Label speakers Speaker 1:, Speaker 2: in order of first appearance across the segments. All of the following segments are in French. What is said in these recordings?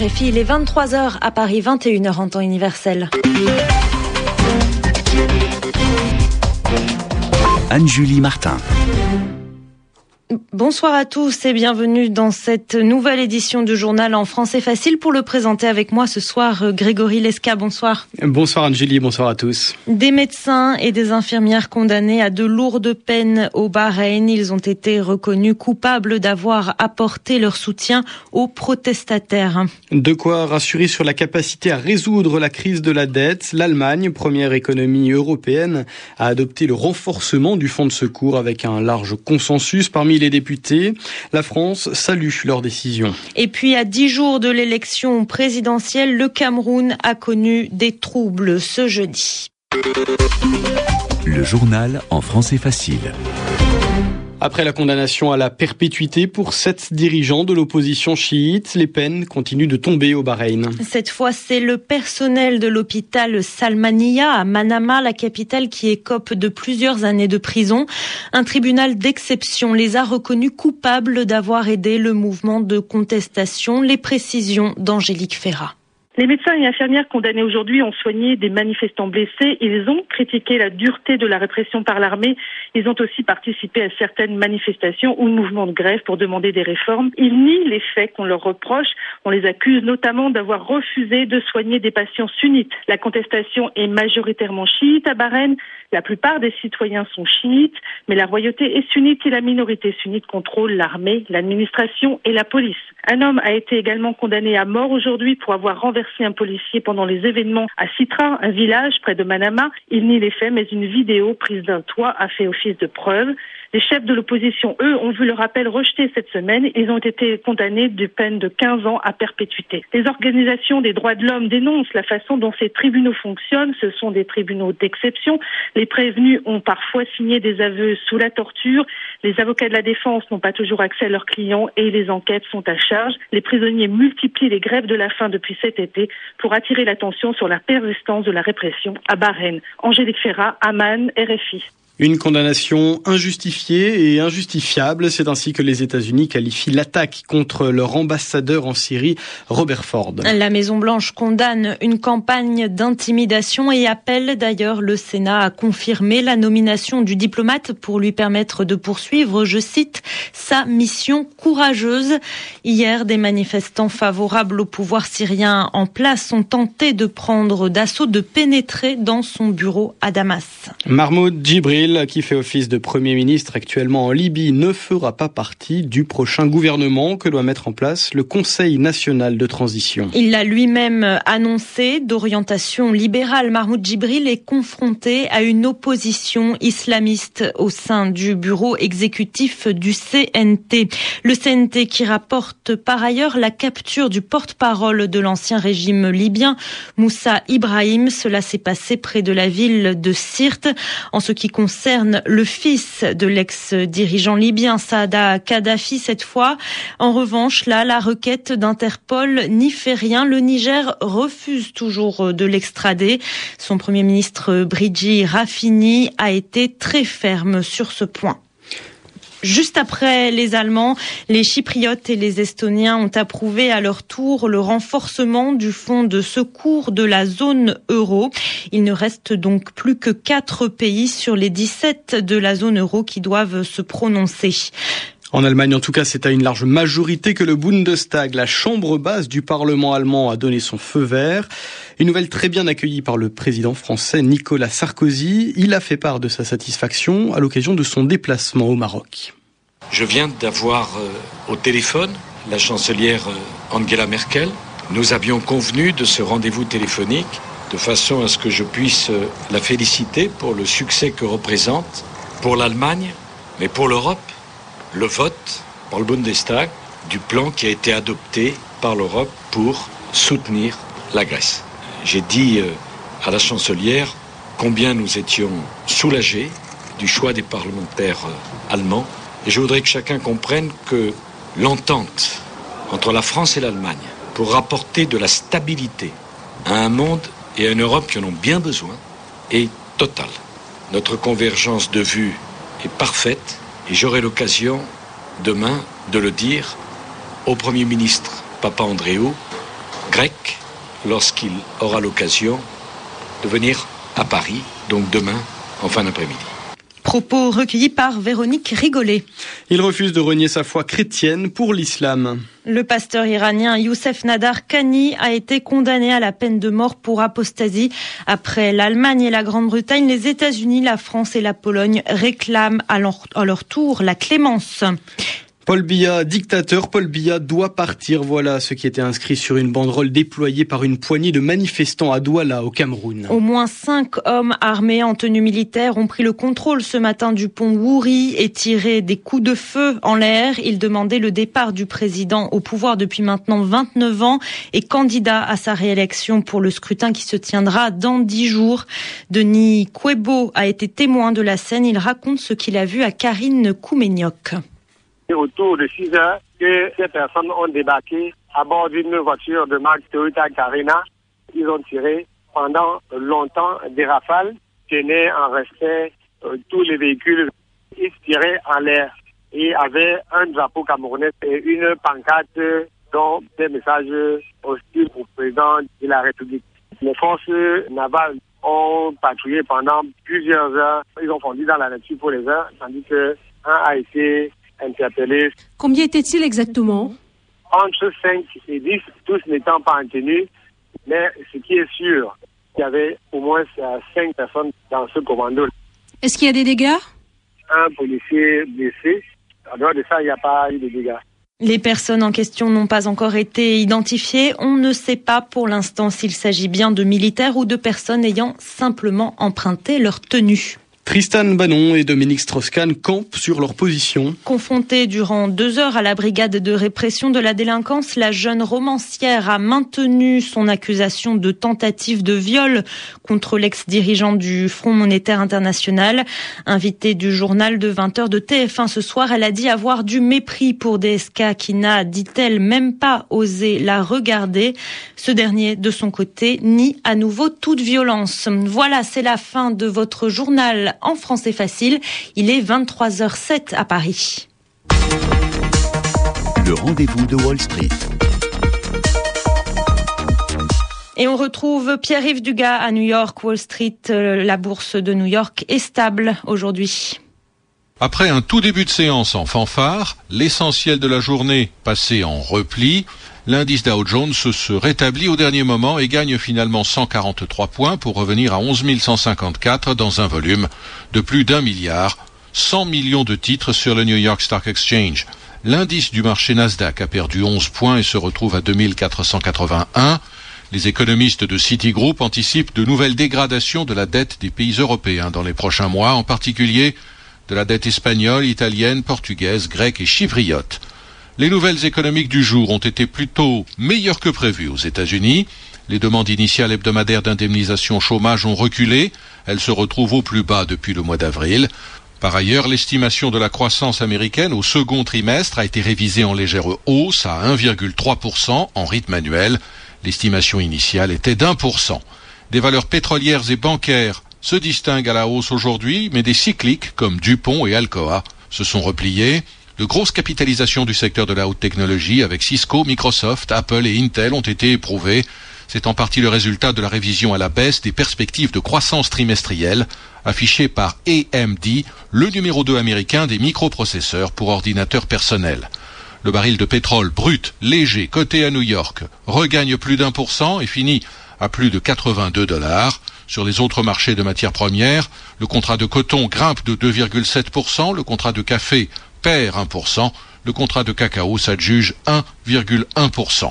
Speaker 1: RFI, il est 23h à Paris, 21h en temps universel.
Speaker 2: Anne-Julie Martin.
Speaker 1: Bonsoir à tous et bienvenue dans cette nouvelle édition du journal en français facile. Pour le présenter avec moi ce soir, euh, Grégory Lesca, bonsoir.
Speaker 3: Bonsoir Angélie, bonsoir à tous.
Speaker 1: Des médecins et des infirmières condamnés à de lourdes peines au Bahreïn. Ils ont été reconnus coupables d'avoir apporté leur soutien aux protestataires.
Speaker 3: De quoi rassurer sur la capacité à résoudre la crise de la dette. L'Allemagne, première économie européenne, a adopté le renforcement du fonds de secours avec un large consensus parmi les députés. La France salue leur décision.
Speaker 1: Et puis, à dix jours de l'élection présidentielle, le Cameroun a connu des troubles ce jeudi.
Speaker 2: Le journal en français facile.
Speaker 3: Après la condamnation à la perpétuité pour sept dirigeants de l'opposition chiite, les peines continuent de tomber au Bahreïn.
Speaker 1: Cette fois, c'est le personnel de l'hôpital Salmania à Manama, la capitale, qui écope de plusieurs années de prison. Un tribunal d'exception les a reconnus coupables d'avoir aidé le mouvement de contestation. Les précisions d'Angélique Ferrat.
Speaker 4: Les médecins et infirmières condamnés aujourd'hui ont soigné des manifestants blessés. Ils ont critiqué la dureté de la répression par l'armée. Ils ont aussi participé à certaines manifestations ou mouvements de grève pour demander des réformes. Ils nient les faits qu'on leur reproche. On les accuse notamment d'avoir refusé de soigner des patients sunnites. La contestation est majoritairement chiite à Bahreïn. La plupart des citoyens sont chiites, mais la royauté est sunnite et la minorité sunnite contrôle l'armée, l'administration et la police. Un homme a été également condamné à mort aujourd'hui pour avoir renversé un policier pendant les événements à Citra, un village près de Manama. Il nie les faits, mais une vidéo prise d'un toit a fait office de preuve. Les chefs de l'opposition, eux, ont vu le rappel rejeté cette semaine. Ils ont été condamnés de peine de 15 ans à perpétuité. Les organisations des droits de l'homme dénoncent la façon dont ces tribunaux fonctionnent. Ce sont des tribunaux d'exception. Les prévenus ont parfois signé des aveux sous la torture. Les avocats de la défense n'ont pas toujours accès à leurs clients et les enquêtes sont à charge. Les prisonniers multiplient les grèves de la faim depuis cet été pour attirer l'attention sur la persistance de la répression à Bahreïn. Angélique Ferrat, Amman, RFI.
Speaker 3: Une condamnation injustifiée et injustifiable, c'est ainsi que les États-Unis qualifient l'attaque contre leur ambassadeur en Syrie, Robert Ford.
Speaker 1: La Maison-Blanche condamne une campagne d'intimidation et appelle d'ailleurs le Sénat à confirmer la nomination du diplomate pour lui permettre de poursuivre, je cite, sa mission courageuse. Hier, des manifestants favorables au pouvoir syrien en place ont tenté de prendre d'assaut, de pénétrer dans son bureau à Damas.
Speaker 3: Mahmoud Djibril qui fait office de Premier ministre actuellement en Libye, ne fera pas partie du prochain gouvernement que doit mettre en place le Conseil national de transition.
Speaker 1: Il l'a lui-même annoncé, d'orientation libérale. Mahmoud Djibril est confronté à une opposition islamiste au sein du bureau exécutif du CNT. Le CNT qui rapporte par ailleurs la capture du porte-parole de l'ancien régime libyen, Moussa Ibrahim. Cela s'est passé près de la ville de Sirte. En ce qui concerne concerne le fils de l'ex-dirigeant libyen Saada Kadhafi cette fois. En revanche, là, la requête d'Interpol n'y fait rien. Le Niger refuse toujours de l'extrader. Son premier ministre Bridji Rafini a été très ferme sur ce point. Juste après les Allemands, les Chypriotes et les Estoniens ont approuvé à leur tour le renforcement du fonds de secours de la zone euro. Il ne reste donc plus que quatre pays sur les 17 de la zone euro qui doivent se prononcer.
Speaker 3: En Allemagne, en tout cas, c'est à une large majorité que le Bundestag, la chambre basse du Parlement allemand, a donné son feu vert. Une nouvelle très bien accueillie par le président français Nicolas Sarkozy. Il a fait part de sa satisfaction à l'occasion de son déplacement au Maroc.
Speaker 5: Je viens d'avoir euh, au téléphone la chancelière euh, Angela Merkel. Nous avions convenu de ce rendez-vous téléphonique de façon à ce que je puisse euh, la féliciter pour le succès que représente pour l'Allemagne, mais pour l'Europe le vote par le Bundestag du plan qui a été adopté par l'Europe pour soutenir la Grèce. J'ai dit à la chancelière combien nous étions soulagés du choix des parlementaires allemands et je voudrais que chacun comprenne que l'entente entre la France et l'Allemagne pour rapporter de la stabilité à un monde et à une Europe qui en ont bien besoin est totale. Notre convergence de vues est parfaite et j'aurai l'occasion demain de le dire au Premier ministre Papa Andréou grec lorsqu'il aura l'occasion de venir à Paris, donc demain en fin d'après-midi.
Speaker 1: Propos recueillis par Véronique Rigolet.
Speaker 3: Il refuse de renier sa foi chrétienne pour l'islam.
Speaker 1: Le pasteur iranien Youssef Nadar Khani a été condamné à la peine de mort pour apostasie. Après l'Allemagne et la Grande-Bretagne, les États-Unis, la France et la Pologne réclament à leur, à leur tour la clémence.
Speaker 3: Paul Biya, dictateur, Paul Biya doit partir. Voilà ce qui était inscrit sur une banderole déployée par une poignée de manifestants à Douala, au Cameroun.
Speaker 1: Au moins cinq hommes armés en tenue militaire ont pris le contrôle ce matin du pont Wouri et tiré des coups de feu en l'air. Ils demandaient le départ du président au pouvoir depuis maintenant 29 ans et candidat à sa réélection pour le scrutin qui se tiendra dans dix jours. Denis Kwebo a été témoin de la scène. Il raconte ce qu'il a vu à Karine Kouménioc
Speaker 6: autour de 6 heures que ces personnes ont débarqué à bord d'une voiture de marque Toyota Carina. Ils ont tiré pendant longtemps des rafales, tenaient en respect euh, tous les véhicules. Ils tiraient en l'air et avaient un drapeau camerounais et une pancarte dont des messages hostiles au président de la République. Les forces navales ont patrouillé pendant plusieurs heures. Ils ont fondu dans la nature pour les heures, tandis que un a été interpellés.
Speaker 7: Combien était-il exactement?
Speaker 6: Entre 5 et 10, tous n'étant pas en tenue. Mais ce qui est sûr, il y avait au moins 5 personnes dans ce commando.
Speaker 7: Est-ce qu'il y a des dégâts?
Speaker 6: Un policier blessé. En dehors de ça, il n'y a pas eu de dégâts.
Speaker 1: Les personnes en question n'ont pas encore été identifiées. On ne sait pas pour l'instant s'il s'agit bien de militaires ou de personnes ayant simplement emprunté leur tenue.
Speaker 3: Tristan Bannon et Dominique Strauss-Kahn campent sur leur position.
Speaker 1: Confrontée durant deux heures à la brigade de répression de la délinquance, la jeune romancière a maintenu son accusation de tentative de viol contre l'ex-dirigeant du Front monétaire international. Invitée du journal de 20h de TF1 ce soir, elle a dit avoir du mépris pour DSK qui n'a, dit-elle, même pas osé la regarder. Ce dernier, de son côté, nie à nouveau toute violence. Voilà, c'est la fin de votre journal en français facile. Il est 23h07 à Paris.
Speaker 2: Le rendez-vous de Wall Street.
Speaker 1: Et on retrouve Pierre-Yves Dugas à New York, Wall Street. Euh, la bourse de New York est stable aujourd'hui.
Speaker 8: Après un tout début de séance en fanfare, l'essentiel de la journée passé en repli, L'indice Dow Jones se rétablit au dernier moment et gagne finalement 143 points pour revenir à 11 154 dans un volume de plus d'un milliard, 100 millions de titres sur le New York Stock Exchange. L'indice du marché Nasdaq a perdu 11 points et se retrouve à 2481. Les économistes de Citigroup anticipent de nouvelles dégradations de la dette des pays européens dans les prochains mois, en particulier de la dette espagnole, italienne, portugaise, grecque et chypriote. Les nouvelles économiques du jour ont été plutôt meilleures que prévues aux États-Unis. Les demandes initiales hebdomadaires d'indemnisation chômage ont reculé. Elles se retrouvent au plus bas depuis le mois d'avril. Par ailleurs, l'estimation de la croissance américaine au second trimestre a été révisée en légère hausse à 1,3% en rythme annuel. L'estimation initiale était d'un pour cent. Des valeurs pétrolières et bancaires se distinguent à la hausse aujourd'hui, mais des cycliques comme Dupont et Alcoa se sont repliés. De grosses capitalisations du secteur de la haute technologie avec Cisco, Microsoft, Apple et Intel ont été éprouvées. C'est en partie le résultat de la révision à la baisse des perspectives de croissance trimestrielle affichées par AMD, le numéro 2 américain des microprocesseurs pour ordinateurs personnels. Le baril de pétrole brut, léger, coté à New York, regagne plus d'un pour cent et finit à plus de 82 dollars. Sur les autres marchés de matières premières, le contrat de coton grimpe de 2,7%, le contrat de café perd 1%, le contrat de cacao s'adjuge 1,1%.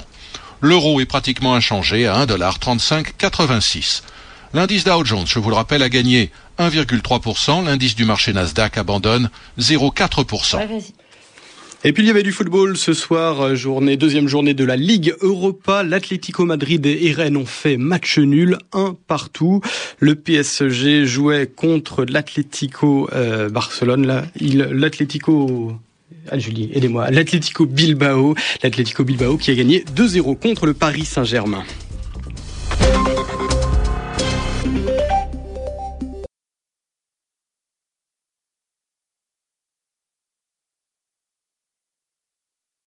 Speaker 8: L'euro est pratiquement inchangé à 1,3586. L'indice Dow Jones, je vous le rappelle, a gagné 1,3%. L'indice du marché Nasdaq abandonne 0,4%.
Speaker 3: Et puis il y avait du football ce soir, euh, journée deuxième journée de la Ligue Europa. L'Atlético Madrid et Rennes ont fait match nul, un partout. Le PSG jouait contre l'Atlético euh, Barcelone. Là, l'Atlético ah, Julie, aidez-moi. L'Atlético Bilbao, l'Atlético Bilbao qui a gagné 2-0 contre le Paris Saint-Germain.